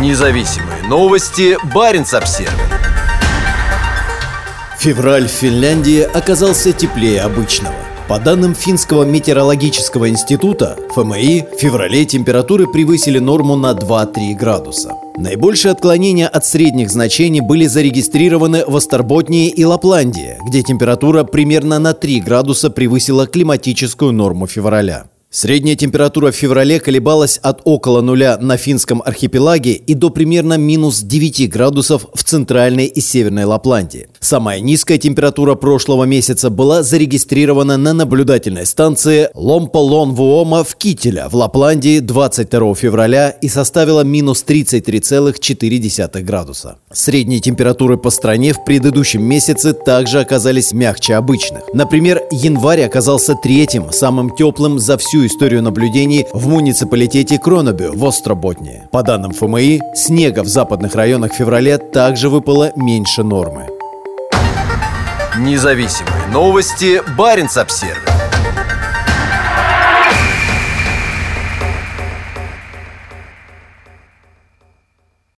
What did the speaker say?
Независимые новости. Барин обсерва Февраль в Финляндии оказался теплее обычного. По данным Финского метеорологического института, ФМИ, в феврале температуры превысили норму на 2-3 градуса. Наибольшие отклонения от средних значений были зарегистрированы в Остерботнии и Лапландии, где температура примерно на 3 градуса превысила климатическую норму февраля. Средняя температура в феврале колебалась от около нуля на финском архипелаге и до примерно минус 9 градусов в центральной и северной Лапландии. Самая низкая температура прошлого месяца была зарегистрирована на наблюдательной станции Ломполон-Вуома в Кителя в Лапландии 22 февраля и составила минус 33,4 градуса. Средние температуры по стране в предыдущем месяце также оказались мягче обычных. Например, январь оказался третьим, самым теплым за всю историю наблюдений в муниципалитете Кронобю в Остроботне. По данным ФМИ, снега в западных районах в феврале также выпало меньше нормы. Независимые новости. Барин обсервис